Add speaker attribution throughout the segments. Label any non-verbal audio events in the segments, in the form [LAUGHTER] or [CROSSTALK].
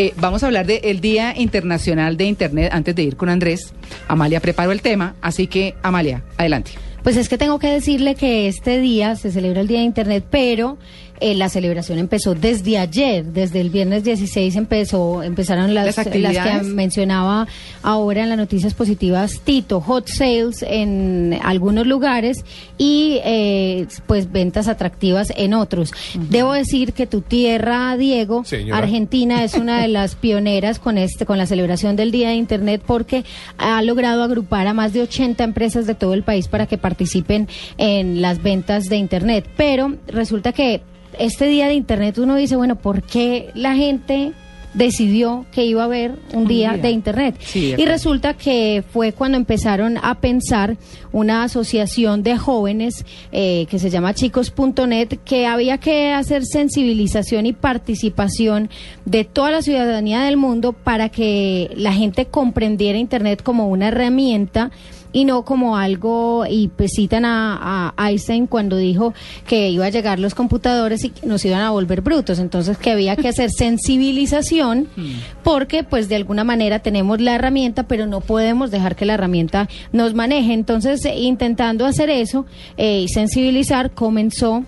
Speaker 1: Eh, vamos a hablar del Día Internacional de Internet antes de ir con Andrés. Amalia preparó el tema, así que Amalia, adelante.
Speaker 2: Pues es que tengo que decirle que este día se celebra el Día de Internet, pero eh, la celebración empezó desde ayer, desde el viernes 16 empezó, empezaron las,
Speaker 1: ¿Las
Speaker 2: las,
Speaker 1: actividades?
Speaker 2: que mencionaba ahora en las noticias positivas Tito, hot sales en algunos lugares y eh, pues ventas atractivas en otros. Debo decir que tu tierra, Diego,
Speaker 3: Señora.
Speaker 2: Argentina es una de las [LAUGHS] pioneras con este con la celebración del Día de Internet porque ha logrado agrupar a más de 80 empresas de todo el país para que participen en las ventas de Internet. Pero resulta que este Día de Internet uno dice, bueno, ¿por qué la gente decidió que iba a haber un,
Speaker 1: Un
Speaker 2: día,
Speaker 1: día.
Speaker 2: de Internet?
Speaker 1: Sí,
Speaker 2: y resulta que fue cuando empezaron a pensar una asociación de jóvenes eh, que se llama chicos.net que había que hacer sensibilización y participación de toda la ciudadanía del mundo para que la gente comprendiera Internet como una herramienta y no como algo, y pues citan a, a Einstein cuando dijo que iba a llegar los computadores y que nos iban a volver brutos, entonces que había que hacer sensibilización [LAUGHS] porque pues de alguna manera tenemos la herramienta, pero no podemos dejar que la herramienta nos maneje. Entonces, intentando hacer eso eh, y sensibilizar, comenzó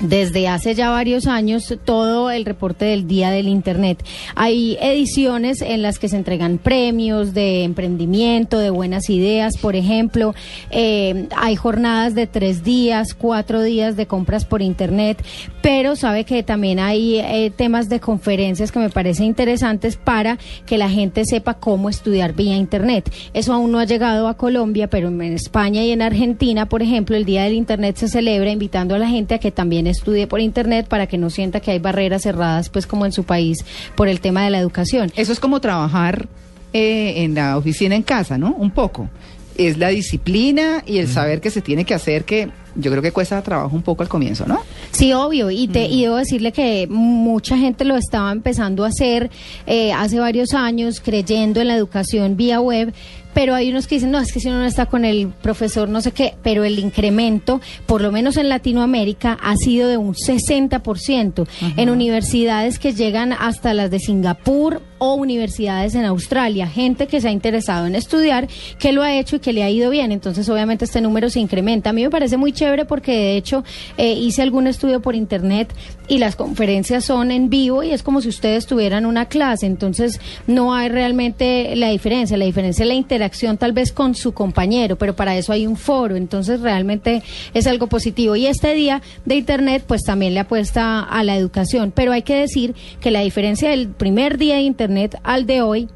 Speaker 2: desde hace ya varios años todo el reporte del Día del Internet. Hay ediciones en las que se entregan premios de emprendimiento, de buenas ideas, por ejemplo. Eh, hay jornadas de tres días, cuatro días de compras por Internet, pero sabe que también hay eh, temas de conferencias que me parecen interesantes para que la gente sepa cómo estudiar vía Internet. Eso aún no ha llegado a Colombia, pero en España y en Argentina, por ejemplo, el Día del Internet se celebra invitando a la gente a que también estudie por Internet para que no sienta que hay barreras cerradas, pues como en su país, por el tema de la educación.
Speaker 1: Eso es como trabajar eh, en la oficina en casa, ¿no? Un poco. Es la disciplina y el saber que se tiene que hacer que yo creo que cuesta trabajo un poco al comienzo, ¿no?
Speaker 2: Sí, obvio, y, te, y debo decirle que mucha gente lo estaba empezando a hacer eh, hace varios años, creyendo en la educación vía web, pero hay unos que dicen, no, es que si uno no está con el profesor, no sé qué, pero el incremento, por lo menos en Latinoamérica, ha sido de un 60%, en universidades que llegan hasta las de Singapur o universidades en Australia, gente que se ha interesado en estudiar, que lo ha hecho y que le ha ido bien, entonces obviamente este número se incrementa. A mí me parece muy chévere porque de hecho eh, hice algún estudio por internet y las conferencias son en vivo y es como si ustedes tuvieran una clase, entonces no hay realmente la diferencia, la diferencia es la interacción tal vez con su compañero, pero para eso hay un foro, entonces realmente es algo positivo. Y este día de internet pues también le apuesta a la educación, pero hay que decir que la diferencia del primer día de internet al de hoy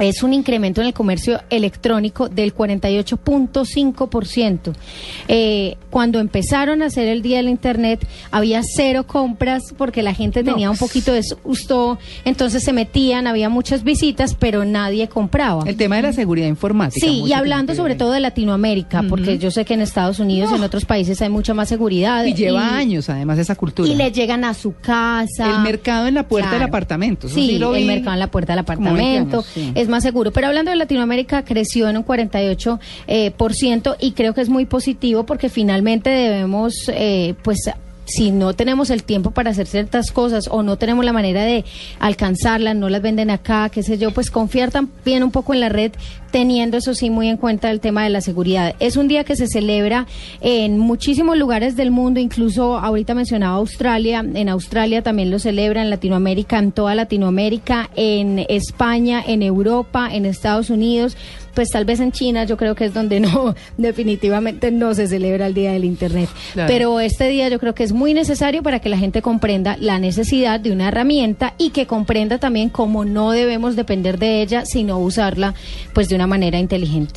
Speaker 2: es un incremento en el comercio electrónico del 48.5%. Eh, cuando empezaron a hacer el Día del Internet, había cero compras porque la gente
Speaker 1: No,
Speaker 2: tenía un poquito de susto, entonces se metían, había muchas visitas, pero nadie compraba.
Speaker 1: El tema de la seguridad informática.
Speaker 2: Sí, y hablando sobre todo de Latinoamérica, porque yo sé que en Estados Unidos y en otros países hay mucha más seguridad.
Speaker 1: Y lleva años además esa cultura.
Speaker 2: Y le llegan a su casa.
Speaker 1: El mercado en la puerta del apartamento. eso
Speaker 2: Sí,
Speaker 1: lo
Speaker 2: el
Speaker 1: vi
Speaker 2: mercado en la puerta del
Speaker 1: como 20
Speaker 2: apartamento
Speaker 1: sí.
Speaker 2: Más seguro. Pero hablando de Latinoamérica, creció en un 48% eh, por ciento y creo que es muy positivo porque finalmente debemos, eh, pues si no tenemos el tiempo para hacer ciertas cosas o no tenemos la manera de alcanzarlas, no las venden acá, qué sé yo, pues confiar también un poco en la red, teniendo eso sí muy en cuenta el tema de la seguridad. Es un día que se celebra en muchísimos lugares del mundo, incluso ahorita mencionaba Australia, en Australia también lo celebra, en Latinoamérica, en toda Latinoamérica, en España, en Europa, en Estados Unidos pues tal vez en China yo creo que es donde no, [LAUGHS] definitivamente no se celebra el Día del Internet.
Speaker 1: Claro.
Speaker 2: Pero este día yo creo que es muy necesario para que la gente comprenda la necesidad de una herramienta y que comprenda también cómo no debemos depender de ella, sino usarla pues de una manera inteligente.